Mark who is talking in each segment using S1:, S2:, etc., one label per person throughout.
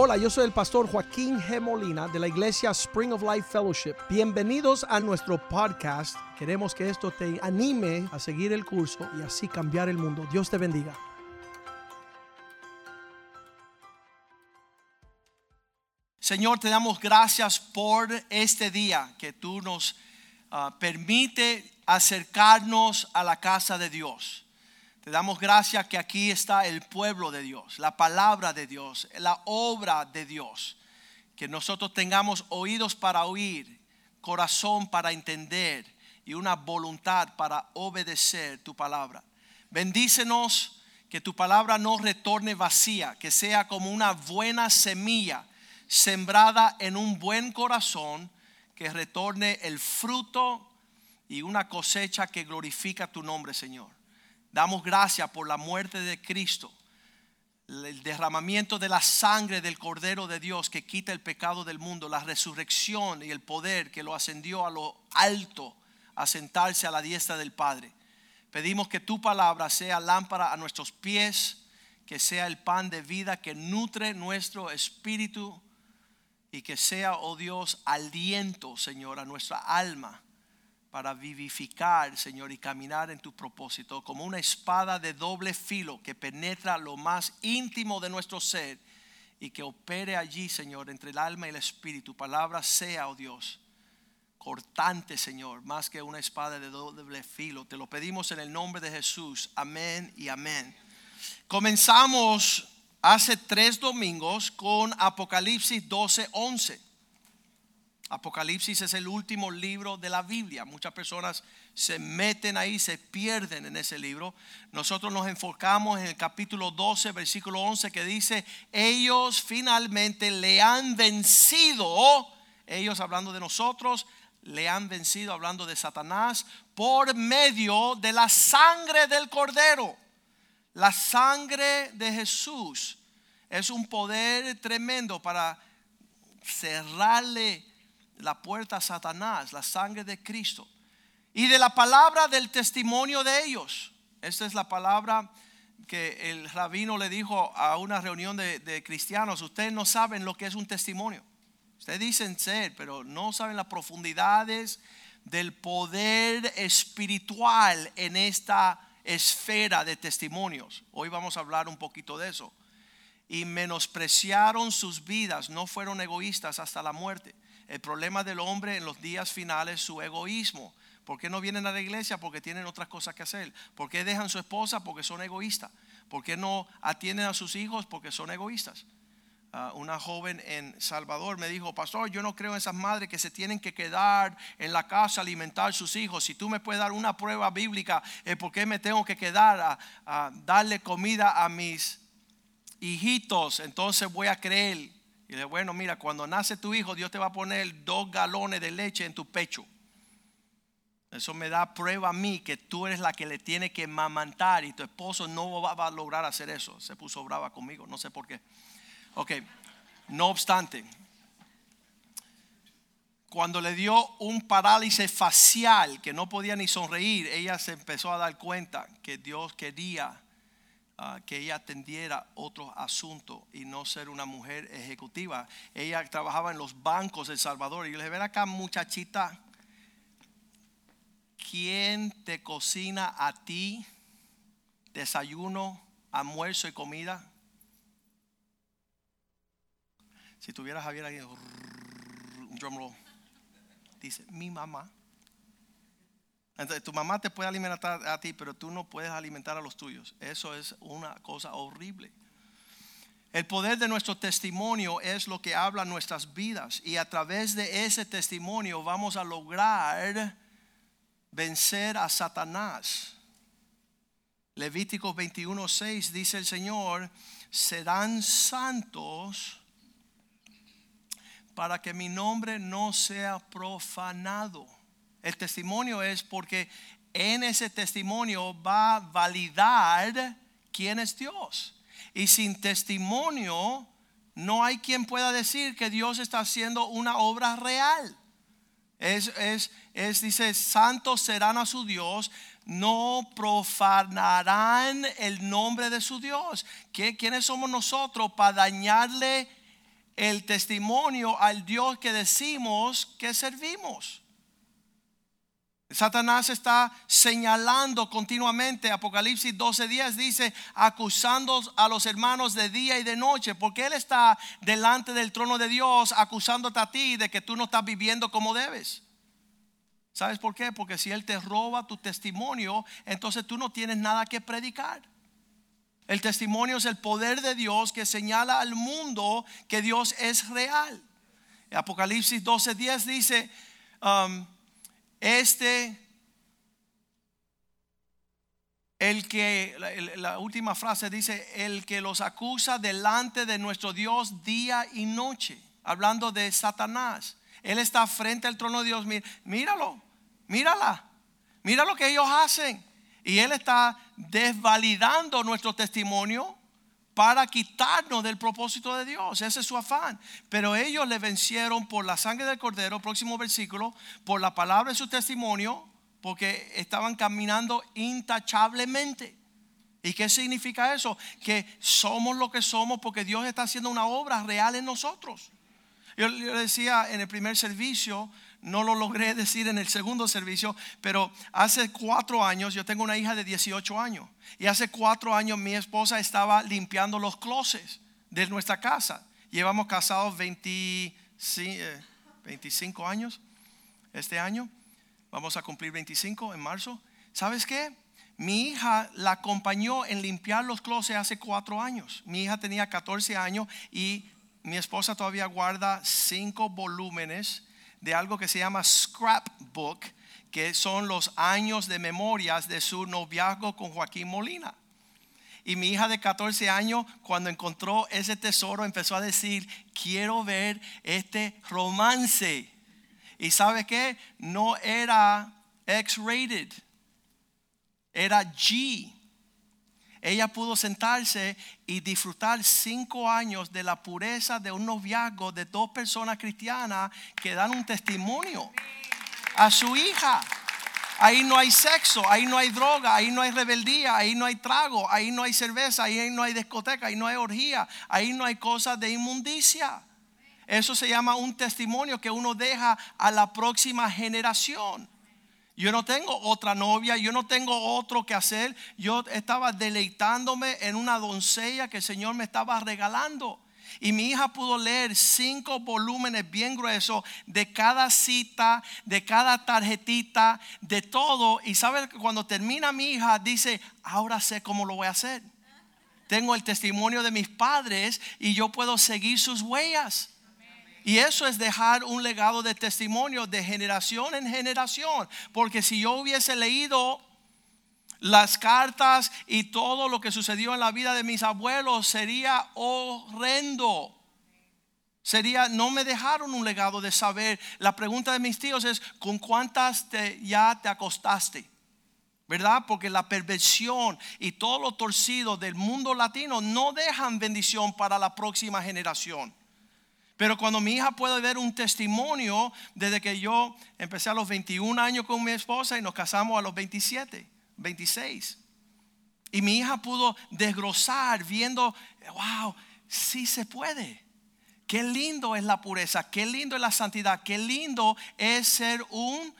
S1: Hola, yo soy el pastor Joaquín G. Molina de la iglesia Spring of Life Fellowship. Bienvenidos a nuestro podcast. Queremos que esto te anime a seguir el curso y así cambiar el mundo. Dios te bendiga. Señor, te damos gracias por este día que tú nos uh, permite acercarnos a la casa de Dios. Te damos gracias que aquí está el pueblo de Dios, la palabra de Dios, la obra de Dios. Que nosotros tengamos oídos para oír, corazón para entender y una voluntad para obedecer tu palabra. Bendícenos que tu palabra no retorne vacía, que sea como una buena semilla sembrada en un buen corazón, que retorne el fruto y una cosecha que glorifica tu nombre, Señor. Damos gracias por la muerte de Cristo, el derramamiento de la sangre del Cordero de Dios que quita el pecado del mundo, la resurrección y el poder que lo ascendió a lo alto a sentarse a la diestra del Padre. Pedimos que tu palabra sea lámpara a nuestros pies, que sea el pan de vida que nutre nuestro espíritu y que sea, oh Dios, aliento, Señor, a nuestra alma para vivificar, Señor, y caminar en tu propósito, como una espada de doble filo que penetra lo más íntimo de nuestro ser y que opere allí, Señor, entre el alma y el espíritu. Palabra sea, oh Dios, cortante, Señor, más que una espada de doble filo. Te lo pedimos en el nombre de Jesús. Amén y amén. Comenzamos hace tres domingos con Apocalipsis 12, 11. Apocalipsis es el último libro de la Biblia. Muchas personas se meten ahí, se pierden en ese libro. Nosotros nos enfocamos en el capítulo 12, versículo 11, que dice, ellos finalmente le han vencido, ellos hablando de nosotros, le han vencido, hablando de Satanás, por medio de la sangre del cordero. La sangre de Jesús es un poder tremendo para cerrarle la puerta a Satanás, la sangre de Cristo. Y de la palabra del testimonio de ellos. Esta es la palabra que el rabino le dijo a una reunión de, cristianos. Ustedes no saben lo que es un testimonio. Ustedes dicen ser, pero no saben las profundidades del poder espiritual en esta esfera de testimonios. Hoy vamos a hablar un poquito de eso. Y menospreciaron sus vidas, no fueron egoístas hasta la muerte. El problema del hombre en los días finales es su egoísmo. ¿Por qué no vienen a la iglesia? Porque tienen otras cosas que hacer. ¿Por qué dejan su esposa? Porque son egoístas. ¿Por qué no atienden a sus hijos? Porque son egoístas. Ah, una joven en Salvador me dijo, pastor, yo no creo en esas madres que se tienen que quedar en la casa alimentar a sus hijos. Si tú me puedes dar una prueba bíblica, ¿por qué me tengo que quedar a darle comida a mis hijitos? Entonces voy a creer. Y le bueno, mira, cuando nace tu hijo, Dios te va a poner dos galones de leche en tu pecho. Eso me da prueba a mí que tú eres la que le tiene que mamantar y tu esposo no va a lograr hacer eso. Se puso brava conmigo, no sé por qué. Ok, no obstante, cuando le dio un parálisis facial que no podía ni sonreír, ella se empezó a dar cuenta que Dios quería Ah, que ella atendiera otro asunto y no ser una mujer ejecutiva. Ella trabajaba en los bancos de El Salvador y yo le dije, ven acá muchachita, ¿quién te cocina a ti desayuno, almuerzo y comida? Si tuviera Javier roll, dice, mi mamá. Entonces, tu mamá te puede alimentar a ti, pero tú no puedes alimentar a los tuyos. Eso es una cosa horrible. El poder de nuestro testimonio es lo que habla nuestras vidas y a través de ese testimonio vamos a lograr vencer a Satanás. Levítico 21:6 dice el Señor, serán santos para que mi nombre no sea profanado. El testimonio es porque en ese testimonio va a validar quién es Dios. Y sin testimonio no hay quien pueda decir que Dios está haciendo una obra real. Es, es, es, dice, santos serán a su Dios, no profanarán el nombre de su Dios. ¿Quiénes somos nosotros para dañarle el testimonio al Dios que decimos que servimos. Satanás está señalando continuamente, Apocalipsis 12:10 dice, acusando a los hermanos de día y de noche, porque Él está delante del trono de Dios acusándote a ti de que tú no estás viviendo como debes. ¿Sabes por qué? Porque si Él te roba tu testimonio, entonces tú no tienes nada que predicar. El testimonio es el poder de Dios que señala al mundo que Dios es real. Apocalipsis 12:10 dice, um, este, el que, la, última frase dice, el que los acusa delante de nuestro Dios día y noche, hablando de Satanás. Él está frente al trono de Dios, míralo, mírala, mira lo que ellos hacen. Y Él está desvalidando nuestro testimonio para quitarnos del propósito de Dios. Ese es su afán. Pero ellos le vencieron por la sangre del cordero, próximo versículo, por la palabra de su testimonio, porque estaban caminando intachablemente. ¿Y qué significa eso? Que somos lo que somos porque Dios está haciendo una obra real en nosotros. Yo, yo decía en el primer servicio, no lo logré decir en el segundo servicio, pero hace cuatro años, yo tengo una hija de 18 años, y hace cuatro años mi esposa estaba limpiando los closets de nuestra casa. Llevamos casados 25 eh, años este año, vamos a cumplir 25 en marzo. ¿Sabes qué? Mi hija la acompañó en limpiar los closets hace cuatro años. Mi hija tenía 14 años y mi esposa todavía guarda cinco volúmenes de algo que se llama scrapbook, que son los años de memorias de su noviazgo con Joaquín Molina. Y mi hija de 14 años, cuando encontró ese tesoro, empezó a decir, quiero ver este romance. Y sabe qué? No era X-rated, era G ella pudo sentarse y disfrutar cinco años de la pureza de un noviazgo de dos personas cristianas que dan un testimonio a su hija. Ahí no hay sexo, ahí no hay droga, ahí no hay rebeldía, ahí no hay trago, ahí no hay cerveza, ahí no hay discoteca, ahí no hay orgía, ahí no hay cosas de inmundicia. Eso se llama un testimonio que uno deja a la próxima generación. Yo no tengo otra novia, yo no tengo otro que hacer. Yo estaba deleitándome en una doncella que el Señor me estaba regalando. Y mi hija pudo leer cinco volúmenes bien gruesos de cada cita, de cada tarjetita, de todo. Y sabe que cuando termina mi hija dice, ahora sé cómo lo voy a hacer. Tengo el testimonio de mis padres y yo puedo seguir sus huellas. Y eso es dejar un legado de testimonio de generación en generación. Porque si yo hubiese leído las cartas y todo lo que sucedió en la vida de mis abuelos, sería horrendo. Sería, no me dejaron un legado de saber. La pregunta de mis tíos es, ¿con cuántas te, ya te acostaste? ¿verdad? Porque la perversión y todo lo torcido del mundo latino no dejan bendición para la próxima generación. Pero cuando mi hija puede ver un testimonio desde que yo empecé a los 21 años con mi esposa y nos casamos a los 27, 26. Y mi hija pudo desgrosar viendo, wow, sí se puede. Qué lindo es la pureza, qué lindo es la santidad, qué lindo es ser un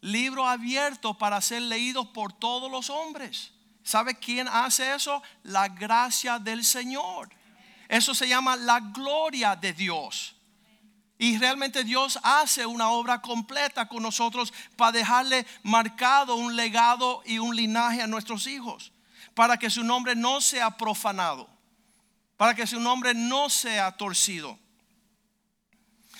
S1: libro abierto para ser leído por todos los hombres. ¿Sabe quién hace eso? La gracia del Señor. Eso se llama la gloria de Dios. Y realmente Dios hace una obra completa con nosotros para dejarle marcado un legado y un linaje a nuestros hijos. Para que su nombre no sea profanado. Para que su nombre no sea torcido.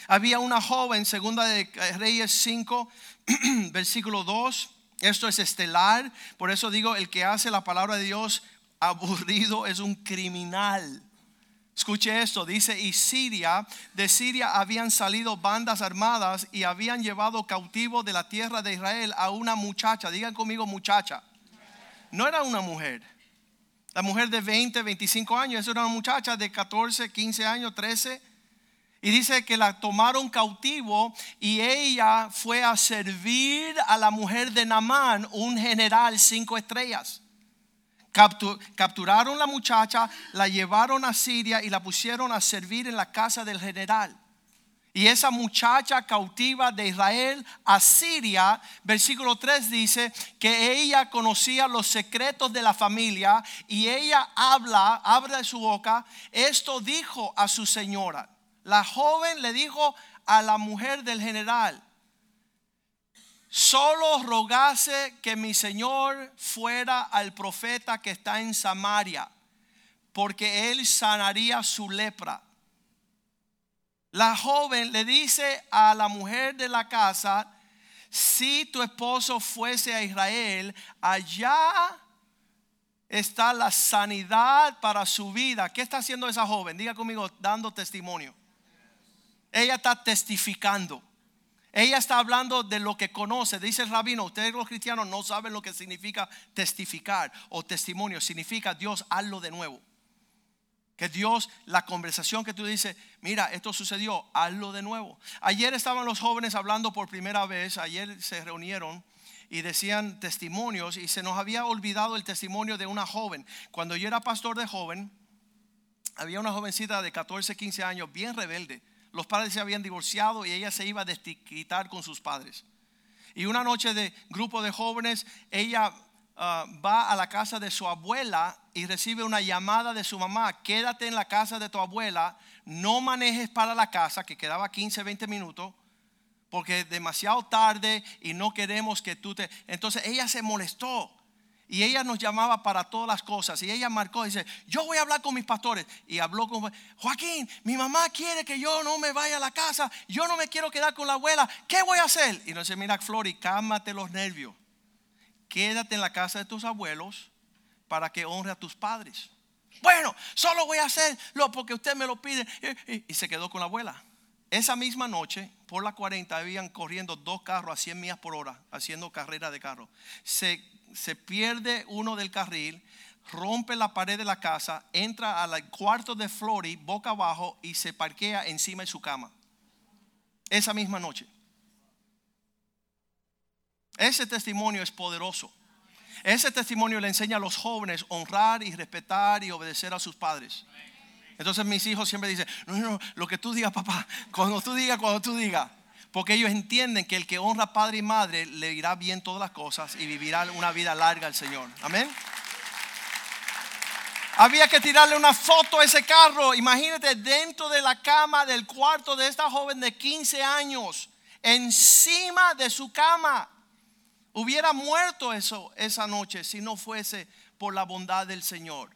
S1: Había una joven, segunda de Reyes 5, versículo 2. Esto es estelar. Por eso digo, el que hace la palabra de Dios aburrido es un criminal. Escuche esto, dice, y Siria, de Siria habían salido bandas armadas y habían llevado cautivo de la tierra de Israel a una muchacha, digan conmigo muchacha, no era una mujer, la mujer de 20, 25 años, era una muchacha de 14, 15 años, 13, y dice que la tomaron cautivo y ella fue a servir a la mujer de Namán, un general cinco estrellas. Captu- capturaron la muchacha, la llevaron a Siria y la pusieron a servir en la casa del general. Y esa muchacha cautiva de Israel a Siria, versículo 3 dice que ella conocía los secretos de la familia y ella habla, abre su boca, esto dijo a su señora. La joven le dijo a la mujer del general, solo rogase que mi señor fuera al profeta que está en Samaria, porque él sanaría su lepra. La joven le dice a la mujer de la casa, si tu esposo fuese a Israel, allá está la sanidad para su vida. ¿Qué está haciendo esa joven? Diga conmigo, dando testimonio. Ella está testificando. Ella está hablando de lo que conoce. Dice el rabino, ustedes los cristianos no saben lo que significa testificar o testimonio. Significa Dios, hazlo de nuevo. Que Dios, la conversación que tú dices, mira, esto sucedió, hazlo de nuevo. Ayer estaban los jóvenes hablando por primera vez, ayer se reunieron y decían testimonios y se nos había olvidado el testimonio de una joven. Cuando yo era pastor de joven, había una jovencita de 14, 15 años, bien rebelde. Los padres se habían divorciado y ella se iba a desquitar con sus padres. Y una noche de grupo de jóvenes, ella uh, va a la casa de su abuela y recibe una llamada de su mamá, quédate en la casa de tu abuela, no manejes para la casa, que quedaba 15, 20 minutos, porque es demasiado tarde y no queremos que tú te... Entonces ella se molestó y ella nos llamaba para todas las cosas. Y ella marcó, dice, yo voy a hablar con mis pastores. Y habló con Joaquín, mi mamá quiere que yo no me vaya a la casa. Yo no me quiero quedar con la abuela. ¿Qué voy a hacer? Y no dice, mira, Flori, cálmate los nervios. Quédate en la casa de tus abuelos para que honre a tus padres. Bueno, solo voy a hacerlo porque usted me lo pide. Y se quedó con la abuela. Esa misma noche, por la 40, habían corriendo dos carros a 100 millas por hora, haciendo carrera de carro. Se se pierde uno del carril, rompe la pared de la casa, entra al cuarto de Flori boca abajo y se parquea encima de su cama. Esa misma noche. Ese testimonio es poderoso. Ese testimonio le enseña a los jóvenes honrar y respetar y obedecer a sus padres. Entonces mis hijos siempre dicen, no, no, lo que tú digas, papá, cuando tú digas, cuando tú digas. Porque ellos entienden que el que honra padre y madre le irá bien todas las cosas y vivirá una vida larga al Señor. Amén. Había que tirarle una foto a ese carro. Imagínate dentro de la cama del cuarto de esta joven de 15 años, encima de su cama. Hubiera muerto eso esa noche si no fuese por la bondad del Señor,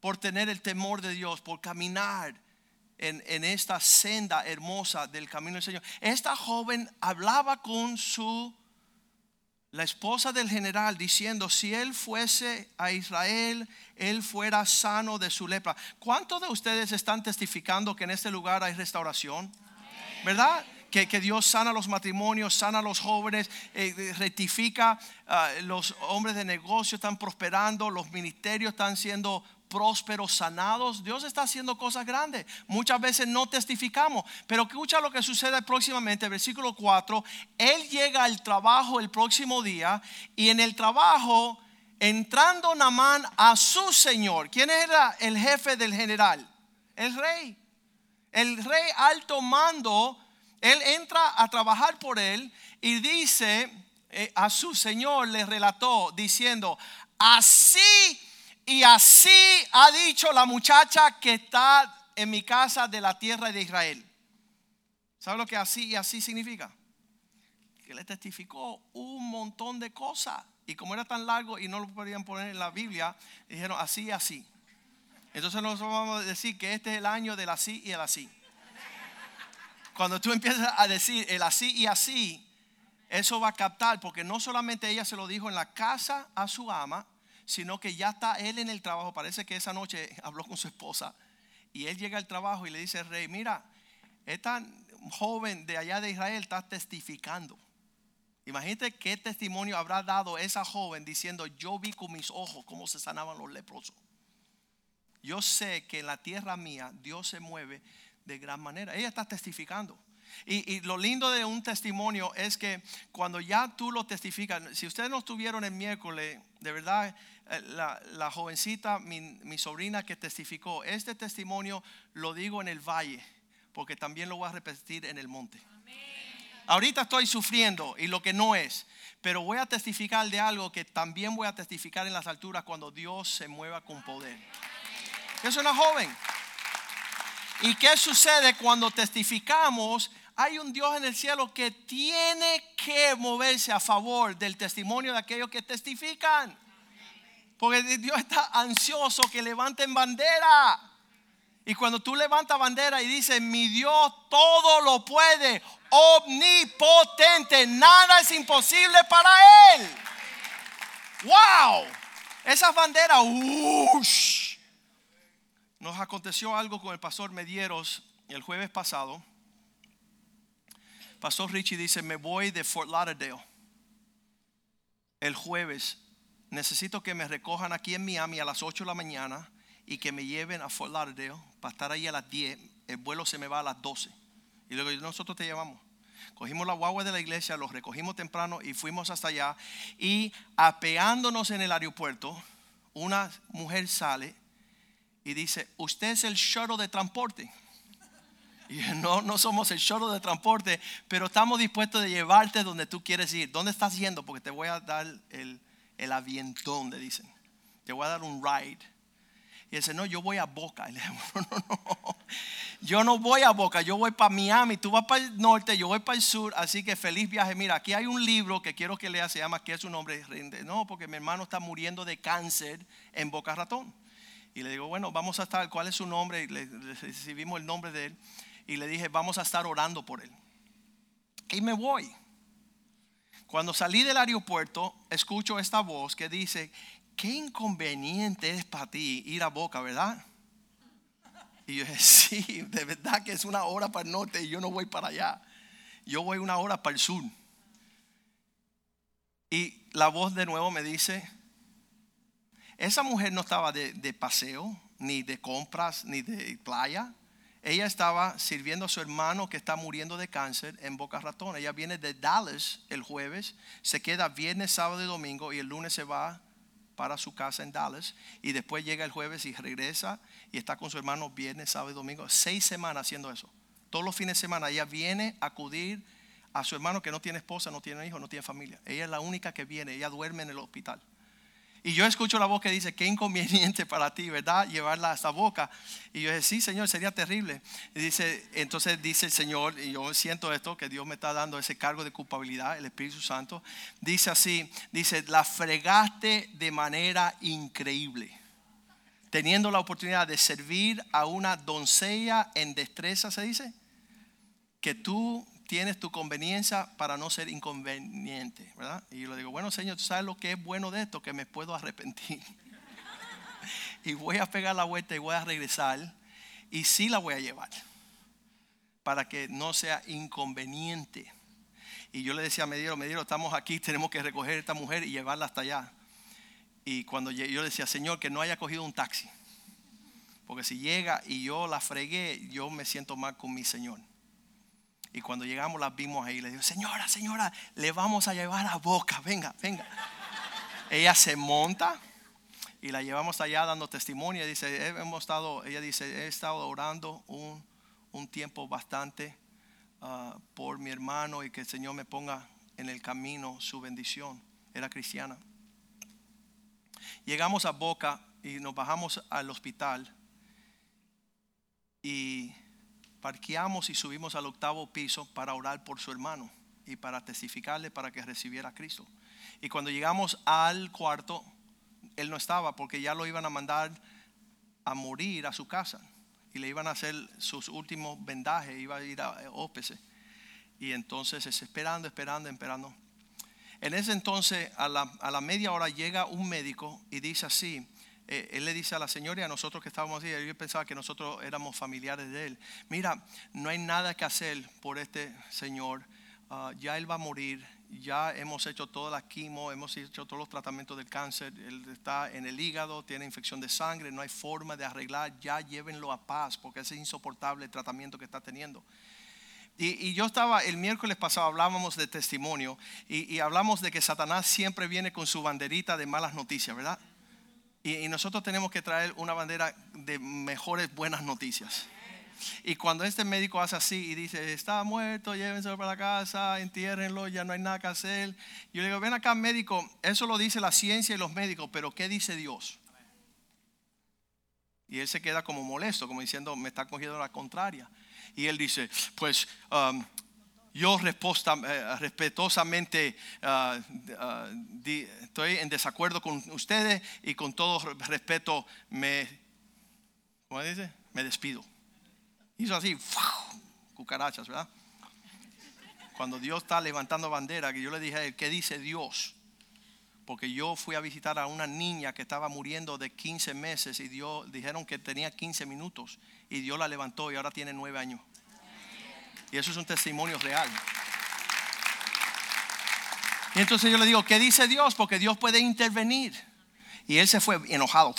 S1: por tener el temor de Dios, por caminar en, esta senda hermosa del camino del Señor. Esta joven hablaba con su, la esposa del general, diciendo, si él fuese a Israel, él fuera sano de su lepra. ¿Cuántos de ustedes están testificando que en este lugar hay restauración? ¿Verdad? Que, que, Dios sana los matrimonios, sana los jóvenes, eh, rectifica, uh, los hombres de negocio están prosperando, los ministerios están siendo prósperos, sanados. Dios está haciendo cosas grandes. Muchas veces no testificamos, pero escucha lo que sucede próximamente, versículo 4. Él llega al trabajo el próximo día y en el trabajo, entrando Namán a su señor. ¿Quién era el jefe del general? El rey. El rey alto mando, él entra a trabajar por él y dice eh, a su señor, le relató diciendo, así y así ha dicho la muchacha que está en mi casa de la tierra de Israel. ¿Sabe lo que así y así significa? Que le testificó un montón de cosas. Y como era tan largo y no lo podían poner en la Biblia, dijeron así y así. Entonces nosotros vamos a decir que este es el año del así y el así. Cuando tú empiezas a decir el así y así, eso va a captar, porque no solamente ella se lo dijo en la casa a su ama, sino que ya está él en el trabajo. Parece que esa noche habló con su esposa y él llega al trabajo y le dice rey, mira, esta joven de allá de Israel está testificando. Imagínate qué testimonio habrá dado esa joven diciendo, yo vi con mis ojos cómo se sanaban los leprosos. Yo sé que en la tierra mía Dios se mueve de gran manera. Ella está testificando. Y, lo lindo de un testimonio es que cuando ya tú lo testificas, si ustedes no estuvieron el miércoles, de verdad, eh, la, jovencita, mi, mi, sobrina que testificó, este testimonio lo digo en el valle, porque también lo voy a repetir en el monte. Ahorita estoy sufriendo y lo que no es, pero voy a testificar de algo que también voy a testificar en las alturas cuando Dios se mueva con poder. Es una joven. ¿Y qué sucede cuando testificamos? Hay un Dios en el cielo que tiene que moverse a favor del testimonio de aquellos que testifican. Porque Dios está ansioso que levanten bandera. Y cuando tú levantas bandera y dices, mi Dios todo lo puede, omnipotente, nada es imposible para Él. ¡Wow! Esas banderas, ¡ush! Nos aconteció algo con el pastor Medieros el jueves pasado. Pastor Richie dice, me voy de Fort Lauderdale el jueves. Necesito que me recojan aquí en Miami a las 8 de la mañana y que me lleven a Fort Lauderdale para estar ahí a las 10. El vuelo se me va a las 12. Y luego nosotros te llevamos. Cogimos la guagua de la iglesia, los recogimos temprano y fuimos hasta allá. Y apeándonos en el aeropuerto, una mujer sale y dice, usted es el shuttle de transporte. No, no somos el shuttle de transporte, pero estamos dispuestos de llevarte donde tú quieres ir. ¿Dónde estás yendo? Porque te voy a dar el, el avientón, le dicen. Te voy a dar un ride. Y dice, no, yo voy a Boca. Y le digo, no, no, no. Yo no voy a Boca, yo voy para Miami, tú vas para el norte, yo voy para el sur, así que feliz viaje. Mira, aquí hay un libro que quiero que lea, se llama ¿Qué es su nombre? No, porque mi hermano está muriendo de cáncer en Boca Ratón. Y le digo, bueno, vamos a estar, ¿cuál es su nombre? Y le, recibimos el nombre de él. Y le dije, vamos a estar orando por él. Y me voy. Cuando salí del aeropuerto, escucho esta voz que dice, qué inconveniente es para ti ir a Boca, ¿verdad? Y yo dije, sí, de verdad que es una hora para el norte y yo no voy para allá. Yo voy una hora para el sur. Y la voz de nuevo me dice, esa mujer no estaba de, de paseo, ni de compras, ni de playa. Ella estaba sirviendo a su hermano que está muriendo de cáncer en Boca Ratón. Ella viene de Dallas el jueves, se queda viernes, sábado y domingo y el lunes se va para su casa en Dallas y después llega el jueves y regresa y está con su hermano viernes, sábado y domingo. Seis semanas haciendo eso. Todos los fines de semana ella viene a acudir a su hermano que no tiene esposa, no tiene hijo, no tiene familia. Ella es la única que viene, ella duerme en el hospital. Y yo escucho la voz que dice, qué inconveniente para ti, ¿verdad? Llevarla a esta boca. Y yo dije, sí, Señor, sería terrible. Dice, entonces dice el Señor, y yo siento esto, que Dios me está dando ese cargo de culpabilidad, el Espíritu Santo. Dice así, dice, la fregaste de manera increíble. Teniendo la oportunidad de servir a una doncella en destreza, se dice, que tú tienes tu conveniencia para no ser inconveniente, ¿verdad? Y yo le digo, bueno, Señor, tú sabes lo que es bueno de esto, que me puedo arrepentir. y voy a pegar la vuelta y voy a regresar. Y sí la voy a llevar, para que no sea inconveniente. Y yo le decía a Mediro, Mediro, estamos aquí, tenemos que recoger a esta mujer y llevarla hasta allá. Y cuando yo le decía, Señor, que no haya cogido un taxi. Porque si llega y yo la fregué, yo me siento mal con mi Señor. Y cuando llegamos las vimos ahí. Le digo, señora, señora, le vamos a llevar a boca. Venga, venga. ella se monta y la llevamos allá dando testimonio. Dice, hemos estado, ella dice, he estado orando un, un tiempo bastante uh, por mi hermano y que el Señor me ponga en el camino su bendición. Era cristiana. Llegamos a Boca y nos bajamos al hospital. Y parqueamos y subimos al octavo piso para orar por su hermano y para testificarle para que recibiera a Cristo. Y cuando llegamos al cuarto, él no estaba porque ya lo iban a mandar a morir a su casa y le iban a hacer sus últimos vendajes, iba a ir a ópese. Y entonces es esperando, esperando, esperando. En ese entonces, a la, a la media hora, llega un médico y dice así, eh, él le dice a la señora y a nosotros que estábamos ahí, yo pensaba que nosotros éramos familiares de él, mira, no hay nada que hacer por este señor, ah, ya él va a morir, ya hemos hecho toda la quimo, hemos hecho todos los tratamientos del cáncer, él está en el hígado, tiene infección de sangre, no hay forma de arreglar, ya llévenlo a paz porque es insoportable el tratamiento que está teniendo. Y, yo estaba, el miércoles pasado hablábamos de testimonio y, y hablamos de que Satanás siempre viene con su banderita de malas noticias, ¿verdad? Y, nosotros tenemos que traer una bandera de mejores buenas noticias. Y cuando este médico hace así y dice, está muerto, llévenselo para la casa, entiérrenlo, ya no hay nada que hacer. Yo le digo, ven acá médico, eso lo dice la ciencia y los médicos, pero ¿qué dice Dios? Y él se queda como molesto, como diciendo, me está cogiendo la contraria. Y él dice, pues um, yo resposta, eh, respetuosamente uh, di- estoy en desacuerdo con ustedes y con todo respeto me, ¿cómo dice? Me despido. Hizo así, cucarachas, ¿verdad? Cuando Dios está levantando bandera, que yo le dije ¿qué dice Dios? Porque yo fui a visitar a una niña que estaba muriendo de 15 meses y Dios dijeron que tenía 15 minutos y Dios la levantó y ahora tiene 9 años. Y eso es un testimonio real. Y entonces yo le digo, ¿qué dice Dios? Porque Dios puede intervenir. Y él se fue enojado.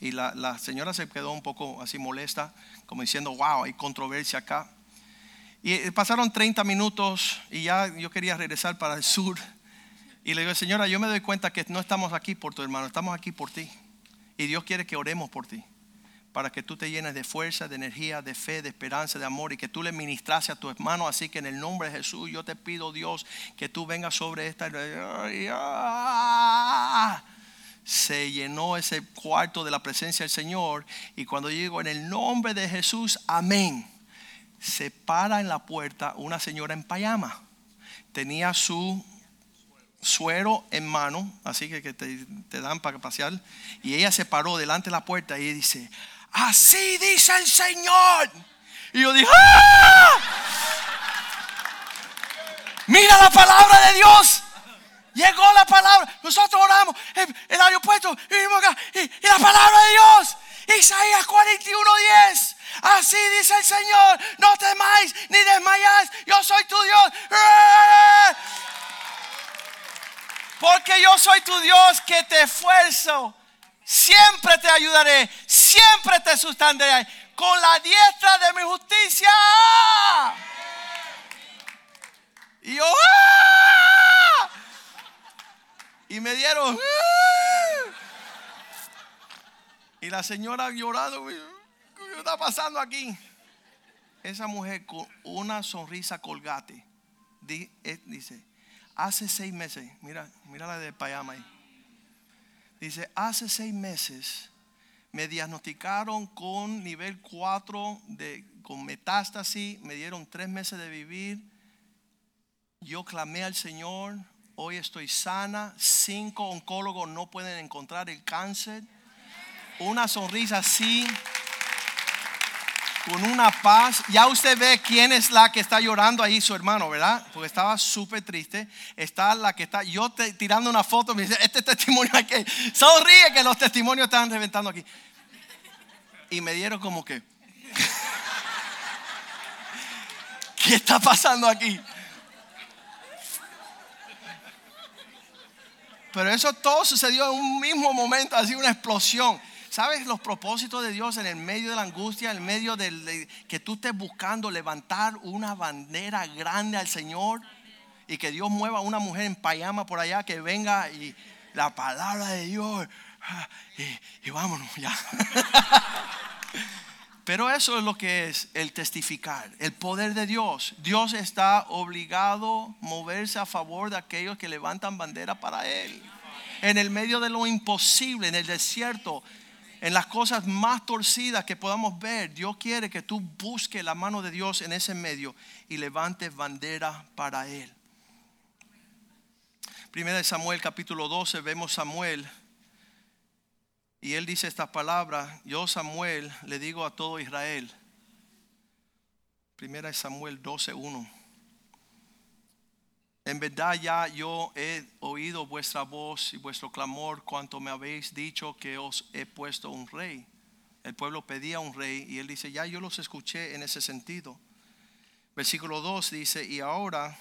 S1: Y la, señora se quedó un poco así molesta, como diciendo, wow, hay controversia acá. Y eh, pasaron 30 minutos y ya yo quería regresar para el sur. Y le digo, señora, yo me doy cuenta que no estamos aquí por tu hermano, estamos aquí por ti. Y Dios quiere que oremos por ti, para que tú te llenes de fuerza, de energía, de fe, de esperanza, de amor y que tú le ministrase a tu hermano. Así que en el nombre de Jesús yo te pido, Dios, que tú vengas sobre esta... Ah. Se llenó ese cuarto de la presencia del Señor y cuando yo digo en el nombre de Jesús, amén, se para en la puerta una señora en payama. Tenía su suero en mano, así que, que te, te dan para pasear. Y ella se paró delante de la puerta y dice, así dice el Señor. Y yo dije, ¡ah! Mira la palabra de Dios. Llegó la palabra. Nosotros oramos en el aeropuerto y y la palabra de Dios. Isaías 41:10. Así dice el Señor. No temáis ni desmayáis. Yo soy tu Dios. ¡Eh! Porque yo soy tu Dios que te esfuerzo. Siempre te ayudaré. Siempre te sustentaré. Con la diestra de mi justicia. Y yo. ¡ah! Y me dieron. ¡ah! Y la señora llorando. ¿Qué está pasando aquí? Esa mujer con una sonrisa colgate. eh, Dice, hace seis meses, mira, mira la de payama ahí. Dice, hace seis meses me diagnosticaron con nivel 4 de, con metástasis, me dieron tres meses de vivir. Yo clamé al Señor, hoy estoy sana. Cinco oncólogos no pueden encontrar el cáncer. Una sonrisa así, con una paz. Ya usted ve quién es la que está llorando ahí, su hermano, ¿verdad? Porque estaba súper triste. Está la que está, yo tirando una foto, me dice, este testimonio hay que, sonríe que los testimonios están reventando aquí. Y me dieron como que, ¿qué está pasando aquí? Pero eso todo sucedió en un mismo momento, así una explosión. ¿Sabes los propósitos de Dios en el medio de la angustia, en el medio del, de que tú estés buscando levantar una bandera grande al Señor y que Dios mueva a una mujer en payama por allá que venga y la palabra de Dios ah, y, y vámonos ya. Pero eso es lo que es el testificar, el poder de Dios. Dios está obligado a moverse a favor de aquellos que levantan bandera para Él. En el medio de lo imposible, en el desierto, en las cosas más torcidas que podamos ver, Dios quiere que tú busques la mano de Dios en ese medio y levantes bandera para Él. Primera de Samuel capítulo 12 vemos Samuel y él dice esta palabra, yo Samuel le digo a todo Israel. Primera de Samuel 12:1. En verdad ya yo he oído vuestra voz y vuestro clamor cuanto me habéis dicho que os he puesto un rey. El pueblo pedía un rey y él dice, ya yo los escuché en ese sentido. Versículo 2 dice, y ahora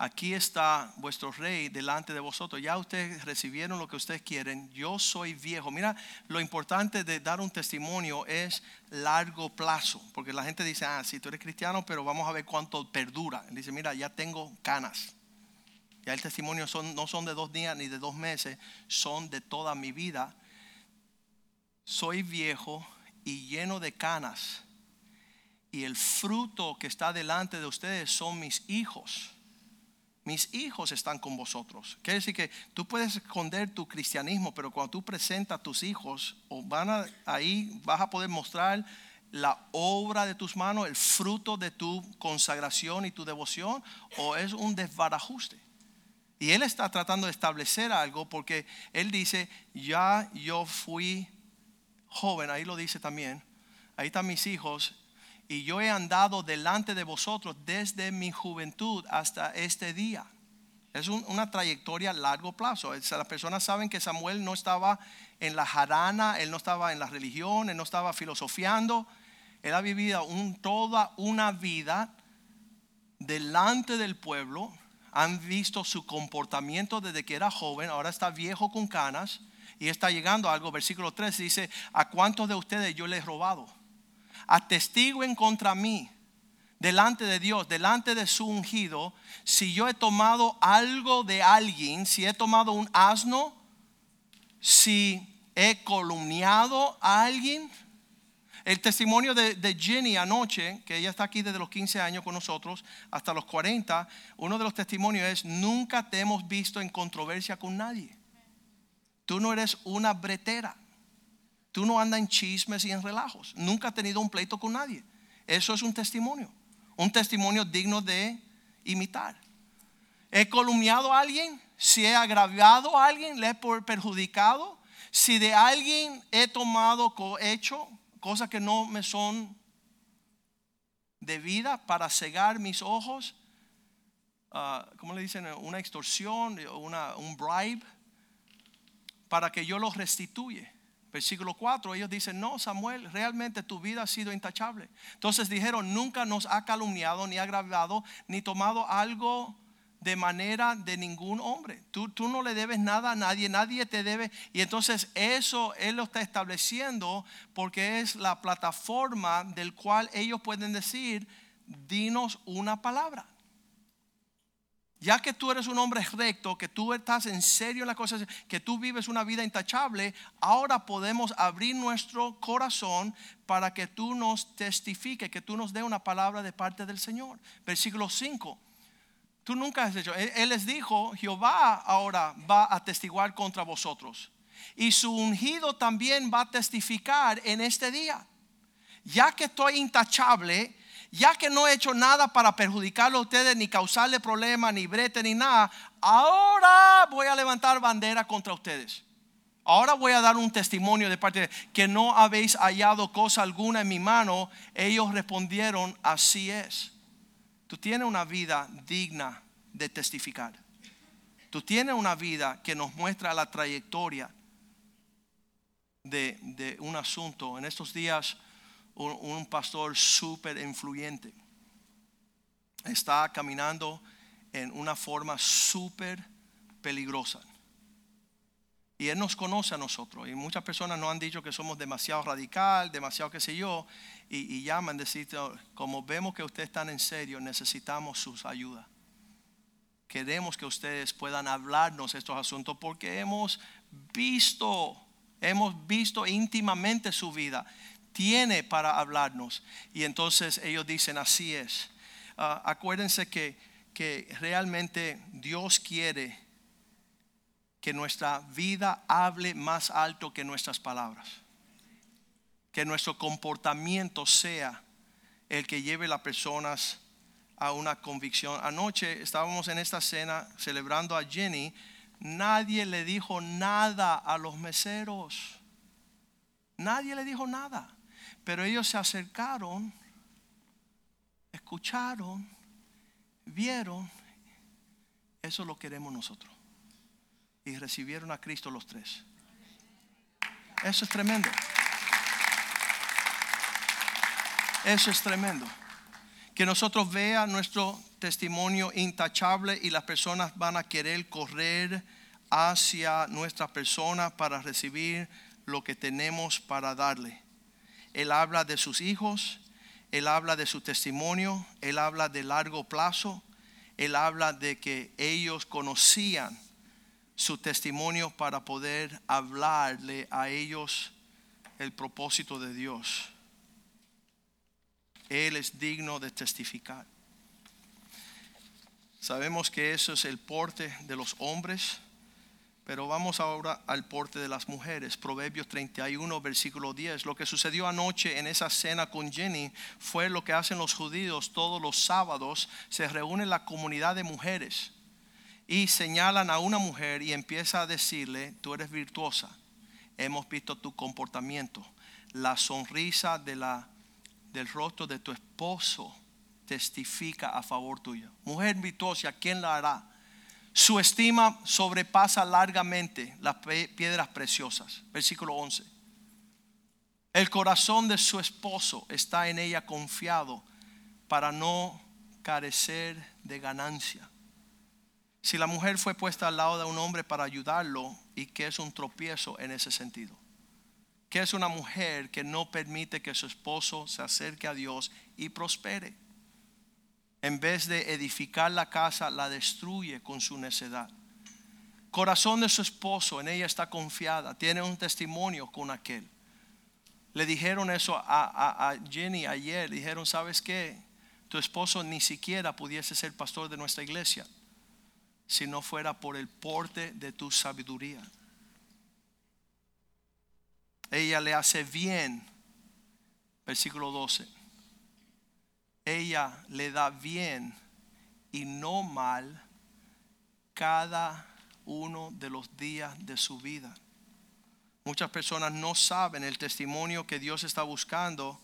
S1: aquí está vuestro rey delante de vosotros. Ya ustedes recibieron lo que ustedes quieren. Yo soy viejo. Mira, lo importante de dar un testimonio es largo plazo. Porque la gente dice, ah, sí, tú eres cristiano, pero vamos a ver cuánto perdura. Él dice, mira, ya tengo canas. Ya el testimonio son, no son de dos días ni de dos meses, son de toda mi vida. Soy viejo y lleno de canas. Y el fruto que está delante de ustedes son mis hijos mis hijos están con vosotros. Quiere decir que tú puedes esconder tu cristianismo, pero cuando tú presentas a tus hijos, o van a, ahí vas a poder mostrar la obra de tus manos, el fruto de tu consagración y tu devoción, o es un desbarajuste. Y él está tratando de establecer algo porque él dice, ya yo fui joven, ahí lo dice también, ahí están mis hijos, y yo he andado delante de vosotros desde mi juventud hasta este día. Es una trayectoria a largo plazo. las personas saben que Samuel no estaba en la jarana, él no estaba en la religión, él no estaba filosofiando. Él ha vivido toda una vida delante del pueblo. Han visto su comportamiento desde que era joven, ahora está viejo con canas y está llegando a algo. Versículo 3 dice, ¿a cuántos de ustedes yo les he robado? Atestiguen contra mí delante de Dios, delante de su ungido, si yo he tomado algo de alguien, si he tomado un asno, si he columniado a alguien. El testimonio de, Jenny anoche, que ella está aquí desde los 15 años con nosotros hasta los 40, uno de los testimonios es, nunca te hemos visto en controversia con nadie. Tú no eres una bretera. Tú no andas en chismes y en relajos. Nunca has tenido un pleito con nadie. Eso es un testimonio. Un testimonio digno de imitar. He columniado a alguien. Si he agraviado a alguien, le he perjudicado. Si de alguien he tomado, hecho cosas que no me son de vida para cegar mis ojos. Uh, ¿Cómo le dicen? Una extorsión, una, un bribe. Para que yo los restituye. Versículo 4, ellos dicen, no, Samuel, realmente tu vida ha sido intachable. Entonces dijeron, nunca nos ha calumniado, ni agravado, ni tomado algo de manera de ningún hombre. Tú, tú no le debes nada a nadie, nadie te debe. Y entonces eso Él lo está estableciendo porque es la plataforma del cual ellos pueden decir, dinos una palabra. Ya que tú eres un hombre recto, que tú estás en serio en las cosas, que tú vives una vida intachable, ahora podemos abrir nuestro corazón para que tú nos testifiques, que tú nos dé una palabra de parte del Señor. Versículo 5. Tú nunca has hecho. Él, les dijo, Jehová ahora va a testiguar contra vosotros. Y su ungido también va a testificar en este día. Ya que estoy intachable, ya que no he hecho nada para perjudicarlo a ustedes, ni causarle problemas, ni brete, ni nada, ahora voy a levantar bandera contra ustedes. Ahora voy a dar un testimonio de parte de que no habéis hallado cosa alguna en mi mano. Ellos respondieron, así es. Tú tienes una vida digna de testificar. Tú tienes una vida que nos muestra la trayectoria de un asunto. En estos días un, pastor súper influyente. Está caminando en una forma súper peligrosa. Y Él nos conoce a nosotros. Y muchas personas nos han dicho que somos demasiado radical, demasiado qué sé yo. Y, llaman, decir, como vemos que ustedes están en serio, necesitamos sus ayudas. Queremos que ustedes puedan hablarnos estos asuntos porque hemos visto, hemos visto íntimamente su vida tiene para hablarnos. Y entonces ellos dicen, así es. Ah, acuérdense que, que realmente Dios quiere que nuestra vida hable más alto que nuestras palabras. Que nuestro comportamiento sea el que lleve a las personas a una convicción. Anoche estábamos en esta cena celebrando a Jenny. Nadie le dijo nada a los meseros. Nadie le dijo nada. Pero ellos se acercaron, escucharon, vieron. Eso lo queremos nosotros. Y recibieron a Cristo los tres. Eso es tremendo. Eso es tremendo Que nosotros vean nuestro testimonio intachable y las personas van a querer correr hacia nuestra persona para recibir lo que tenemos para darle. Él habla de sus hijos, él habla de su testimonio, él habla de largo plazo, él habla de que ellos conocían su testimonio para poder hablarle a ellos el propósito de Dios. Él es digno de testificar. Sabemos que eso es el porte de los hombres pero vamos ahora al porte de las mujeres. Proverbios 31, versículo 10. Lo que sucedió anoche en esa cena con Jenny fue lo que hacen los judíos todos los sábados. Se reúne la comunidad de mujeres y señalan a una mujer y empieza a decirle, tú eres virtuosa. Hemos visto tu comportamiento. La sonrisa de la, del rostro de tu esposo testifica a favor tuyo. Mujer virtuosa, ¿quién la hará? Su estima sobrepasa largamente las piedras preciosas. Versículo 11. El corazón de su esposo está en ella confiado para no carecer de ganancia. Si la mujer fue puesta al lado de un hombre para ayudarlo y que es un tropiezo en ese sentido. Que es una mujer que no permite que su esposo se acerque a Dios y prospere en vez de edificar la casa, la destruye con su necedad. Corazón de su esposo, en ella está confiada, tiene un testimonio con aquel. Le dijeron eso a, Jenny ayer, dijeron, ¿sabes qué? Tu esposo ni siquiera pudiese ser pastor de nuestra iglesia si no fuera por el porte de tu sabiduría. Ella le hace bien, versículo 12 ella le da bien y no mal cada uno de los días de su vida. Muchas personas no saben el testimonio que Dios está buscando.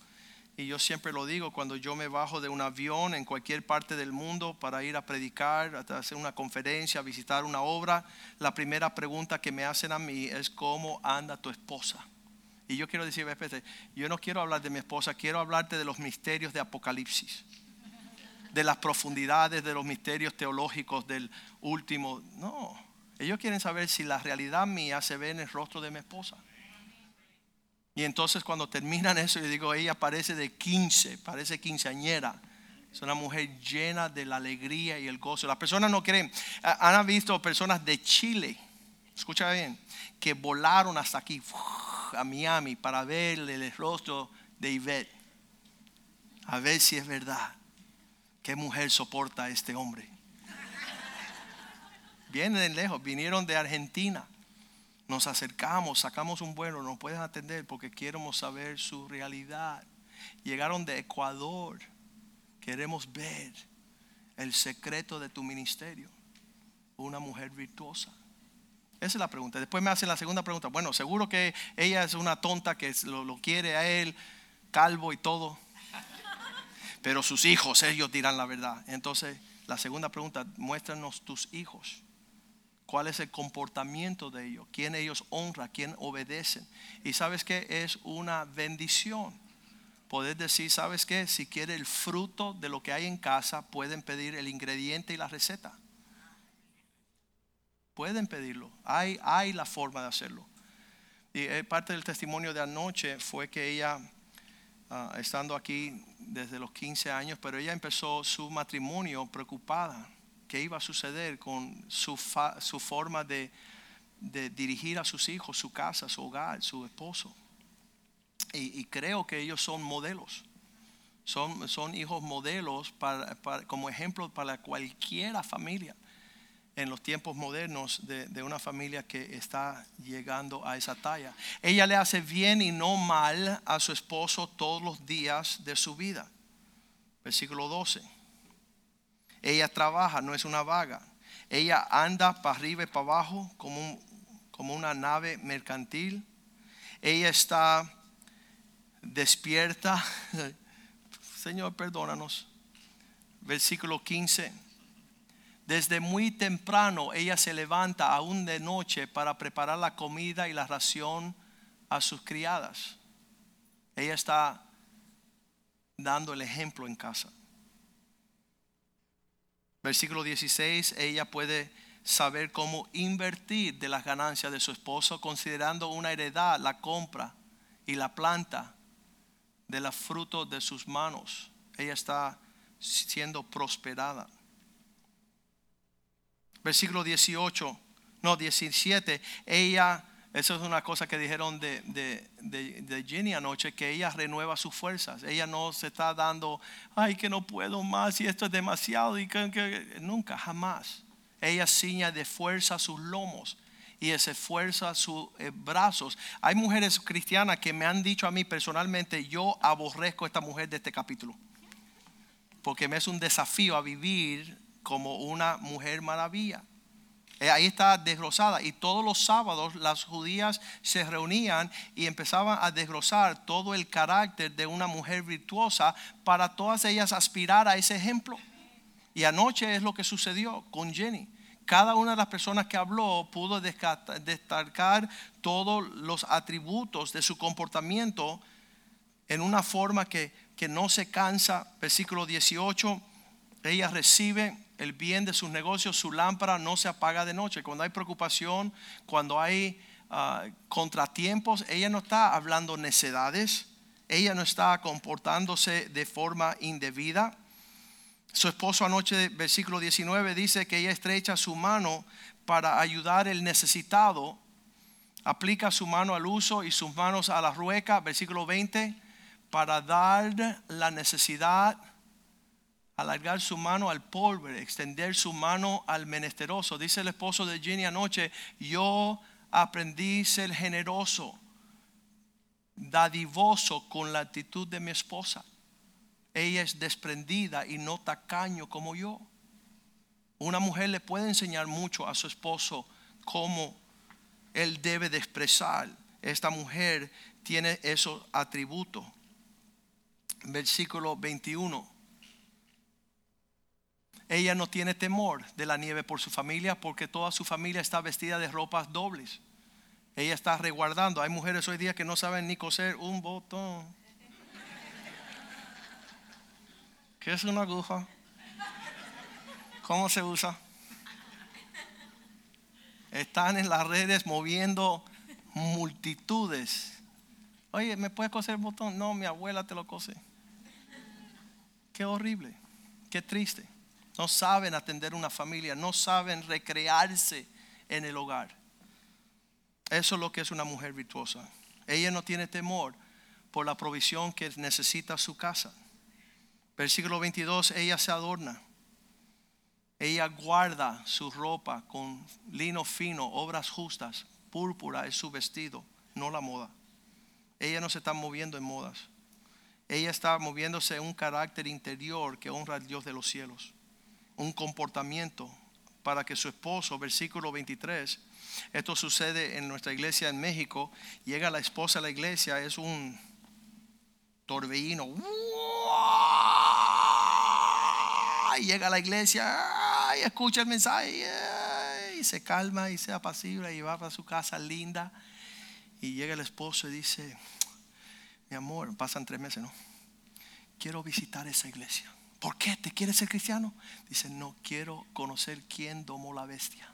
S1: Y yo siempre lo digo, cuando yo me bajo de un avión en cualquier parte del mundo para ir a predicar, a hacer una conferencia, a visitar una obra, la primera pregunta que me hacen a mí es cómo anda tu esposa. Y yo quiero decir, yo no quiero hablar de mi esposa, quiero hablarte de los misterios de Apocalipsis, de las profundidades de los misterios teológicos del último. No, ellos quieren saber si la realidad mía se ve en el rostro de mi esposa. Y entonces cuando terminan eso, yo digo, ella parece de 15, parece quinceañera. Es una mujer llena de la alegría y el gozo. Las personas no creen. Han visto personas de Chile, escucha bien, que volaron hasta aquí a Miami para ver el rostro de Ivette. A ver si es verdad. ¿Qué mujer soporta a este hombre? Vienen de lejos, vinieron de Argentina. Nos acercamos, sacamos un vuelo, no pueden atender porque queremos saber su realidad. Llegaron de Ecuador. Queremos ver el secreto de tu ministerio. Una mujer virtuosa. Esa es la pregunta. Después me hacen la segunda pregunta. Bueno, seguro que ella es una tonta que lo, quiere a él, calvo y todo. Pero sus hijos, ellos dirán la verdad. Entonces, la segunda pregunta, muéstranos tus hijos. ¿Cuál es el comportamiento de ellos? ¿Quién ellos honra? ¿Quién obedecen? Y sabes que es una bendición. Poder decir, ¿sabes qué? Si quiere el fruto de lo que hay en casa, pueden pedir el ingrediente y la receta. Pueden pedirlo. Hay, hay la forma de hacerlo. Y eh, parte del testimonio de anoche fue que ella, ah, estando aquí desde los 15 años, pero ella empezó su matrimonio preocupada. ¿Qué iba a suceder con su, su forma de, dirigir a sus hijos, su casa, su hogar, su esposo? Y, creo que ellos son modelos. Son, son hijos modelos para, como ejemplo para cualquiera familia en los tiempos modernos de, una familia que está llegando a esa talla. Ella le hace bien y no mal a su esposo todos los días de su vida. Versículo 12. Ella trabaja, no es una vaga. Ella anda para arriba y para abajo como, como una nave mercantil. Ella está despierta. Señor, perdónanos. Versículo 15 desde muy temprano ella se levanta aún de noche para preparar la comida y la ración a sus criadas. Ella está dando el ejemplo en casa. Versículo 16, ella puede saber cómo invertir de las ganancias de su esposo, considerando una heredad, la compra y la planta de los frutos de sus manos. Ella está siendo prosperada. Versículo 18, no 17, ella, eso es una cosa que dijeron de, de, de, Jenny anoche, que ella renueva sus fuerzas. Ella no se está dando, ay, que no puedo más y esto es demasiado y que, nunca, jamás. Ella ciña de fuerza sus lomos y se esfuerza sus eh, brazos. Hay mujeres cristianas que me han dicho a mí personalmente, yo aborrezco a esta mujer de este capítulo, porque me es un desafío a vivir como una mujer maravilla. Eh, ahí está desglosada y todos los sábados las judías se reunían y empezaban a desglosar todo el carácter de una mujer virtuosa para todas ellas aspirar a ese ejemplo. Y anoche es lo que sucedió con Jenny cada una de las personas que habló pudo destacar todos los atributos de su comportamiento en una forma que, que no se cansa. Versículo 18, ella recibe el bien de sus negocios, su lámpara no se apaga de noche. Cuando hay preocupación, cuando hay ah, contratiempos, ella no está hablando necedades, ella no está comportándose de forma indebida su esposo anoche, versículo 19, dice que ella estrecha su mano para ayudar el necesitado, aplica su mano al uso y sus manos a la rueca, versículo 20, para dar la necesidad, alargar su mano al pobre, extender su mano al menesteroso. Dice el esposo de Jenny anoche, yo aprendí a ser generoso, dadivoso con la actitud de mi esposa ella es desprendida y no tacaño como yo. Una mujer le puede enseñar mucho a su esposo cómo él debe de expresar. Esta mujer tiene esos atributos. Versículo 21. Ella no tiene temor de la nieve por su familia porque toda su familia está vestida de ropas dobles. Ella está reguardando. Hay mujeres hoy día que no saben ni coser un botón. ¿Qué es una aguja? ¿Cómo se usa? Están en las redes moviendo multitudes. Oye, ¿me puedes coser el botón? No, mi abuela te lo cose. Qué horrible, qué triste. No saben atender una familia, no saben recrearse en el hogar. Eso es lo que es una mujer virtuosa. Ella no tiene temor por la provisión que necesita su casa. Versículo 22, ella se adorna. Ella guarda su ropa con lino fino, obras justas, púrpura es su vestido, no la moda. Ella no se está moviendo en modas. Ella está moviéndose en un carácter interior que honra al Dios de los cielos. Un comportamiento para que su esposo, versículo 23, esto sucede en nuestra iglesia en México, llega la esposa a la iglesia, es un torbellino llega a la iglesia y escucha el mensaje y se calma y se apacible y va para su casa linda. Y llega el esposo y dice, mi amor, pasan tres meses, ¿no? Quiero visitar esa iglesia. ¿Por qué? ¿Te quieres ser cristiano? Dice, no, quiero conocer quién domó la bestia.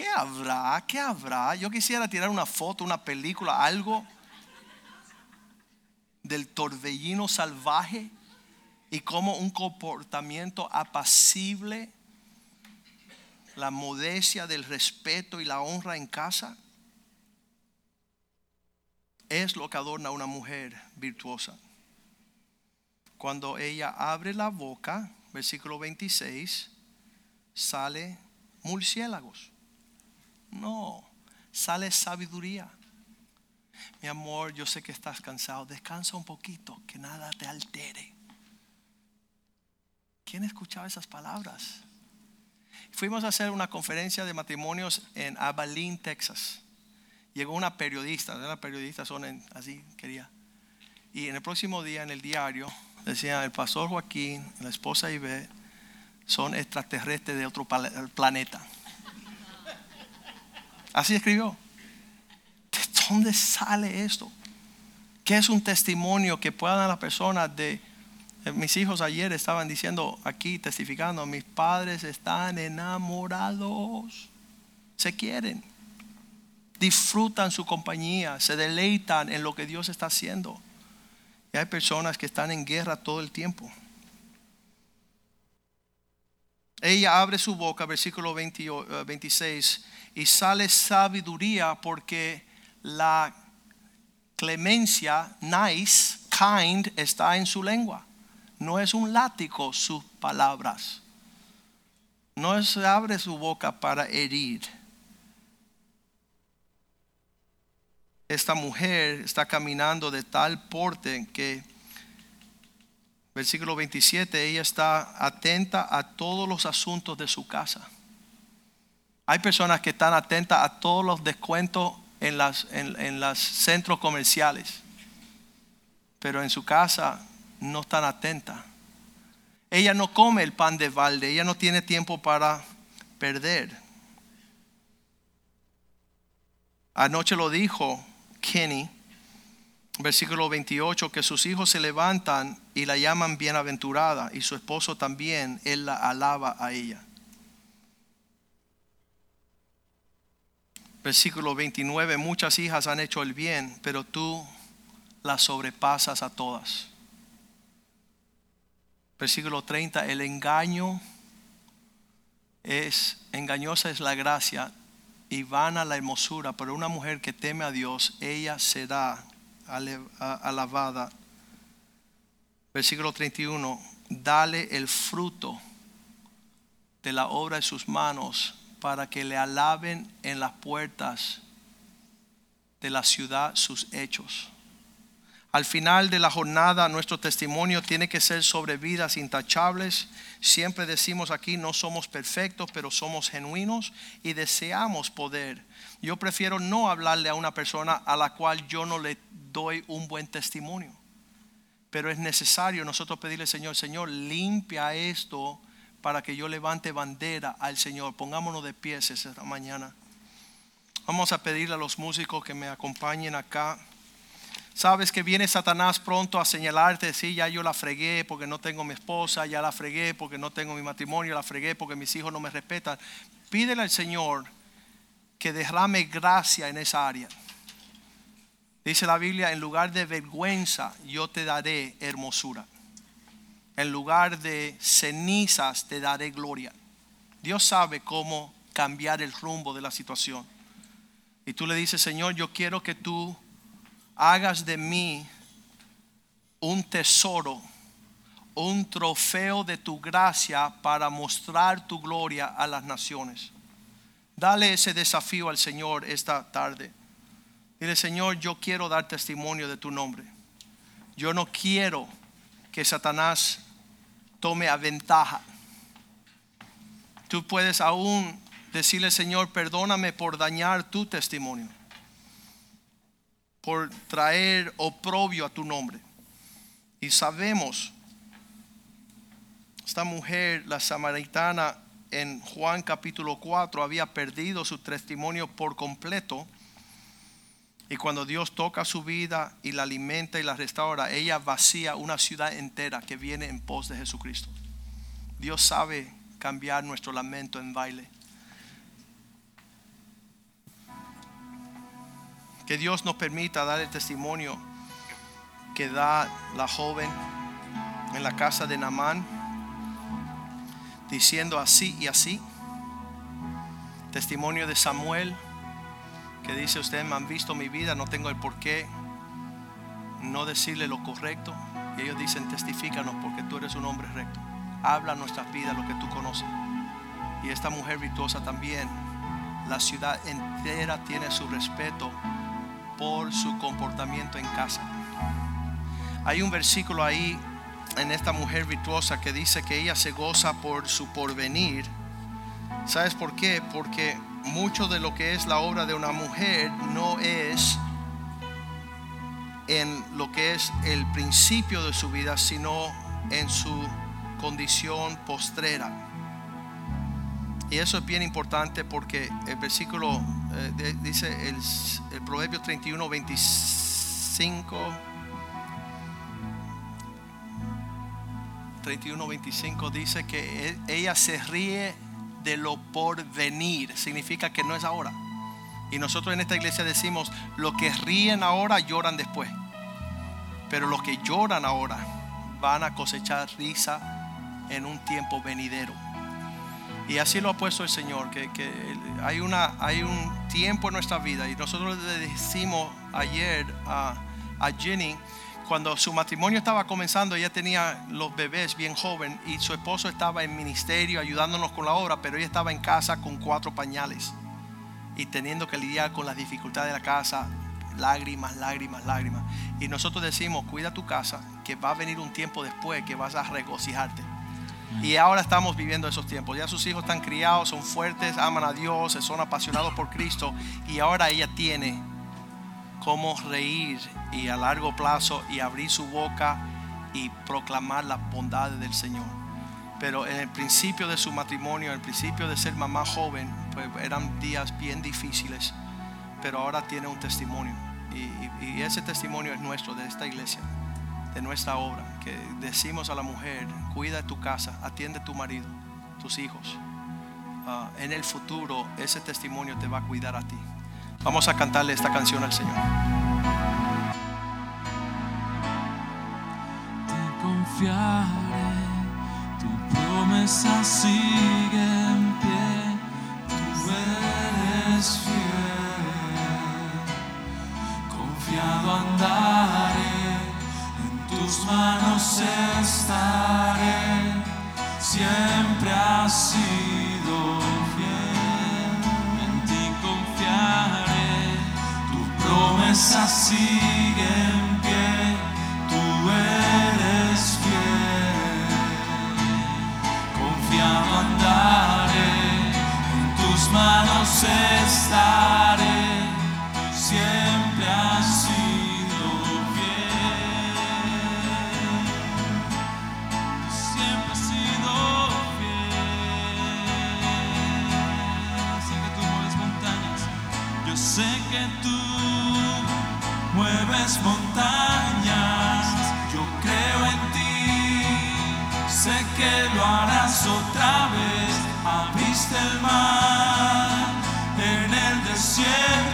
S1: ¿qué habrá? ¿Qué habrá? Yo quisiera tirar una foto, una película, algo del torbellino salvaje y como un comportamiento apacible, la modestia del respeto y la honra en casa, es lo que adorna a una mujer virtuosa. Cuando ella abre la boca, versículo 26, sale murciélagos. No, sale sabiduría. Mi amor, yo sé que estás cansado. Descansa un poquito, que nada te altere. ¿Quién escuchaba esas palabras? Fuimos a hacer una conferencia de matrimonios en Abilene, Texas. Llegó una periodista, las periodistas son así, quería. Y en el próximo día en el diario decía el pastor Joaquín, la esposa Ibe, son extraterrestres de otro planeta. Así escribió. dónde sale esto? ¿Qué es un testimonio que puedan las personas de... eh, Mis hijos ayer estaban diciendo aquí, testificando, mis padres están enamorados, se quieren, disfrutan su compañía, se deleitan en lo que Dios está haciendo. Y hay personas que están en guerra todo el tiempo. Ella abre su boca, versículo 20 eh, 26, y sale sabiduría porque la clemencia, nice, kind, está en su lengua. No es un látigo sus palabras. No se abre su boca para herir. Esta mujer está caminando de tal porte que, versículo 27, ella está atenta a todos los asuntos de su casa. Hay personas que están atentas a todos los descuentos en los en, las centros comerciales, pero en su casa no están atentas. Ella no come el pan de balde, ella no tiene tiempo para perder. Anoche lo dijo Kenny, versículo 28, que sus hijos se levantan y la llaman bienaventurada y su esposo también, él la alaba a ella. Versículo 29, muchas hijas han hecho el bien, pero tú las sobrepasas a todas. Versículo 30, el engaño es, engañosa es la gracia y vana la hermosura, pero una mujer que teme a Dios, ella será alabada. Versículo 31, dale el fruto de la obra de sus manos para que le alaben en las puertas de la ciudad sus hechos. Al final de la jornada, nuestro testimonio tiene que ser sobre vidas intachables. Siempre decimos aquí, no somos perfectos, pero somos genuinos y deseamos poder. Yo prefiero no hablarle a una persona a la cual yo no le doy un buen testimonio. Pero es necesario nosotros pedirle, Señor, Señor, limpia esto para que yo levante bandera al Señor. Pongámonos de pies esta mañana. Vamos a pedirle a los músicos que me acompañen acá. Sabes que viene Satanás pronto a señalarte, sí, ya yo la fregué porque no tengo mi esposa, ya la fregué porque no tengo mi matrimonio, la fregué porque mis hijos no me respetan. Pídele al Señor que derrame gracia en esa área. Dice la Biblia, en lugar de vergüenza yo te daré hermosura. En lugar de cenizas te daré gloria. Dios sabe cómo cambiar el rumbo de la situación. Y tú le dices, Señor, yo quiero que tú hagas de mí un tesoro, un trofeo de tu gracia para mostrar tu gloria a las naciones. Dale ese desafío al Señor esta tarde. Dile, Señor, yo quiero dar testimonio de tu nombre. Yo no quiero que Satanás tome a ventaja. Tú puedes aún decirle, Señor, perdóname por dañar tu testimonio por traer oprobio a tu nombre. Y sabemos, esta mujer, la samaritana, en Juan capítulo 4, había perdido su testimonio por completo. Y cuando Dios toca su vida y la alimenta y la restaura, ella vacía una ciudad entera que viene en pos de Jesucristo. Dios sabe cambiar nuestro lamento en baile. Que Dios nos permita dar el testimonio que da la joven en la casa de Namán, diciendo así y así. Testimonio de Samuel, que dice, ustedes me han visto mi vida, no tengo el por qué no decirle lo correcto. Y ellos dicen, testifícanos porque tú eres un hombre recto. Habla nuestras vidas lo que tú conoces. Y esta mujer virtuosa también, la ciudad entera tiene su respeto por su comportamiento en casa. Hay un versículo ahí en esta mujer virtuosa que dice que ella se goza por su porvenir. ¿Sabes por qué? Porque mucho de lo que es la obra de una mujer no es en lo que es el principio de su vida, sino en su condición postrera. Y eso es bien importante porque el versículo eh, dice el, el Proverbio 31, 25. 31, 25 dice que e- ella se ríe de lo por venir. Significa que no es ahora. Y nosotros en esta iglesia decimos, los que ríen ahora lloran después. Pero los que lloran ahora van a cosechar risa en un tiempo venidero. Y así lo ha puesto el Señor, que, hay un tiempo en nuestra vida. Y nosotros le decimos ayer a, a Jenny, cuando su matrimonio estaba comenzando, ella tenía los bebés bien joven y su esposo estaba en ministerio ayudándonos con la obra, pero ella estaba en casa con cuatro pañales y teniendo que lidiar con las dificultades de la casa, lágrimas, lágrimas, lágrimas. Y nosotros decimos, cuida tu casa, que va a venir un tiempo después que vas a regocijarte. Y ahora estamos viviendo esos tiempos. Ya sus hijos están criados, son fuertes, aman a Dios, son apasionados por Cristo. Y ahora ella tiene cómo reír y a largo plazo y abrir su boca y proclamar las bondades del Señor. Pero en el principio de su matrimonio, en el principio de ser mamá joven, pues eran días bien difíciles. Pero ahora tiene un testimonio. Y, ese testimonio es nuestro, de esta iglesia, de nuestra obra. Que decimos a la mujer, cuida tu casa, atiende tu marido, tus hijos. Ah, en el futuro ese testimonio te va a cuidar a ti. Vamos a cantarle esta canción al Señor.
S2: Te confiaré, tu promesa sigue tus manos estaré, siempre has sido fiel. En ti confiaré, tu promesa sigue que tú mueves montañas. Yo creo en ti. Sé que lo harás otra vez. Abriste el mar en el desierto.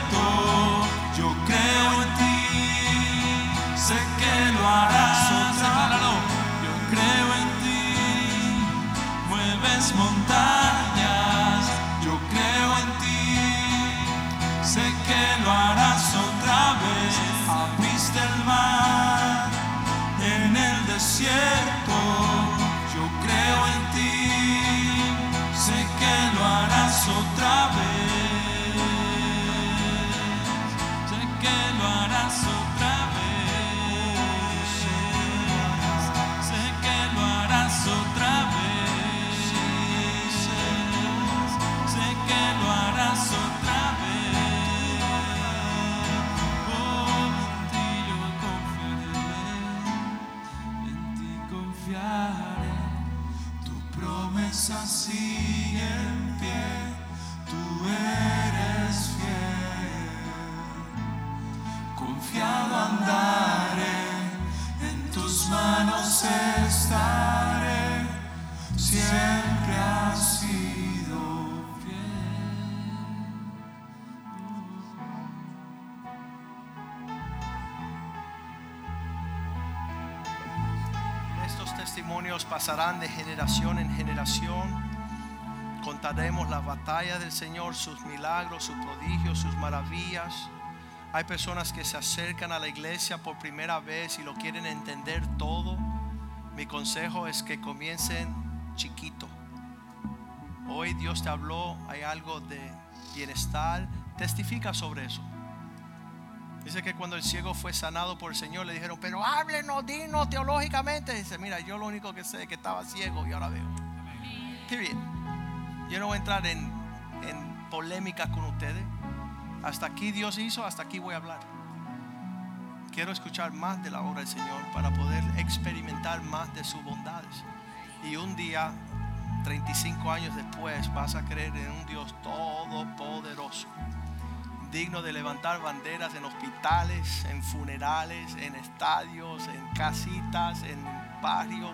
S1: Testimonios pasarán de generación en generación. Contaremos las batallas del Señor, sus milagros, sus prodigios, sus maravillas. Hay personas que se acercan a la iglesia por primera vez y lo quieren entender todo. Mi consejo es que comiencen chiquito. Hoy Dios te habló, hay algo de bienestar. Testifica sobre eso. Dice que cuando el ciego fue sanado por el Señor le dijeron, pero háblenos, dinos teológicamente. Dice, mira, yo lo único que sé es que estaba ciego y ahora veo. Period. Yo no voy a entrar en, en polémicas con ustedes. Hasta aquí Dios hizo, hasta aquí voy a hablar. Quiero escuchar más de la obra del Señor para poder experimentar más de sus bondades. Y un día 35 años después vas a creer en un Dios todopoderoso, digno de levantar banderas en hospitales, en funerales, en estadios, en casitas, en barrios,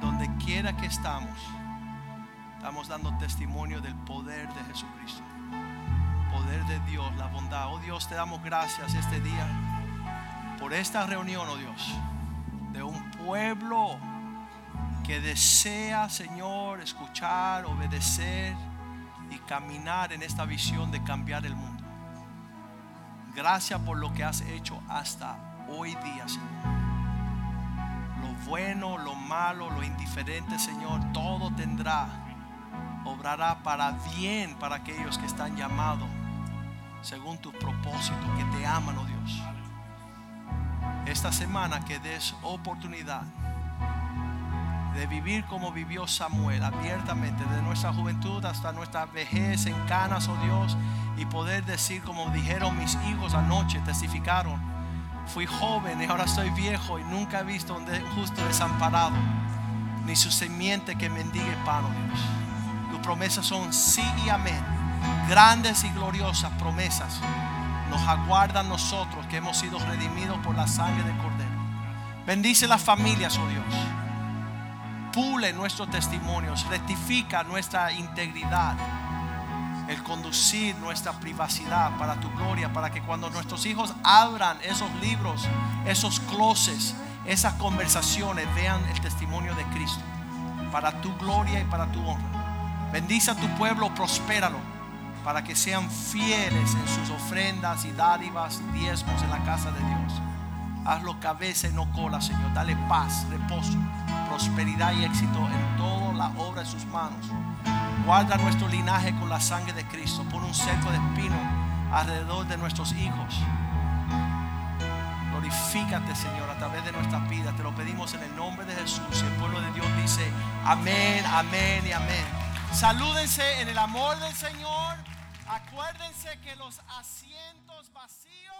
S1: donde quiera que estamos. Estamos dando testimonio del poder de Jesucristo, poder de Dios, la bondad. Oh Dios, te damos gracias este día por esta reunión, oh Dios, de un pueblo que desea, Señor, escuchar, obedecer y caminar en esta visión de cambiar el mundo. Gracias por lo que has hecho hasta hoy día, Señor. Lo bueno, lo malo, lo indiferente, Señor, todo tendrá, obrará para bien para aquellos que están llamados según tu propósito, que te aman, oh Dios. Esta semana que des oportunidad de vivir como vivió Samuel, abiertamente, de nuestra juventud hasta nuestra vejez en canas, oh Dios, y poder decir como dijeron mis hijos anoche, testificaron, fui joven y ahora soy viejo y nunca he visto un justo desamparado, ni su semiente que mendigue pan, oh Dios. Tus promesas son sí y amén, grandes y gloriosas promesas. Nos aguardan nosotros que hemos sido redimidos por la sangre del Cordero. Bendice las familias, oh Dios pule nuestros testimonios, rectifica nuestra integridad, el conducir nuestra privacidad para tu gloria, para que cuando nuestros hijos abran esos libros, esos closets, esas conversaciones, vean el testimonio de Cristo, para tu gloria y para tu honra. Bendice a tu pueblo, prospéralo, para que sean fieles en sus ofrendas y dádivas diezmos en la casa de Dios. Hazlo cabeza y no cola, Señor. Dale paz, reposo, prosperidad y éxito en toda la obra de sus manos. Guarda nuestro linaje con la sangre de Cristo. Pon un cerco de espino alrededor de nuestros hijos. Glorifícate, Señor, a través de nuestra vida. Te lo pedimos en el nombre de Jesús. Y el pueblo de Dios dice amén, amén y amén. Salúdense en el amor del Señor. Acuérdense que los asientos vacíos.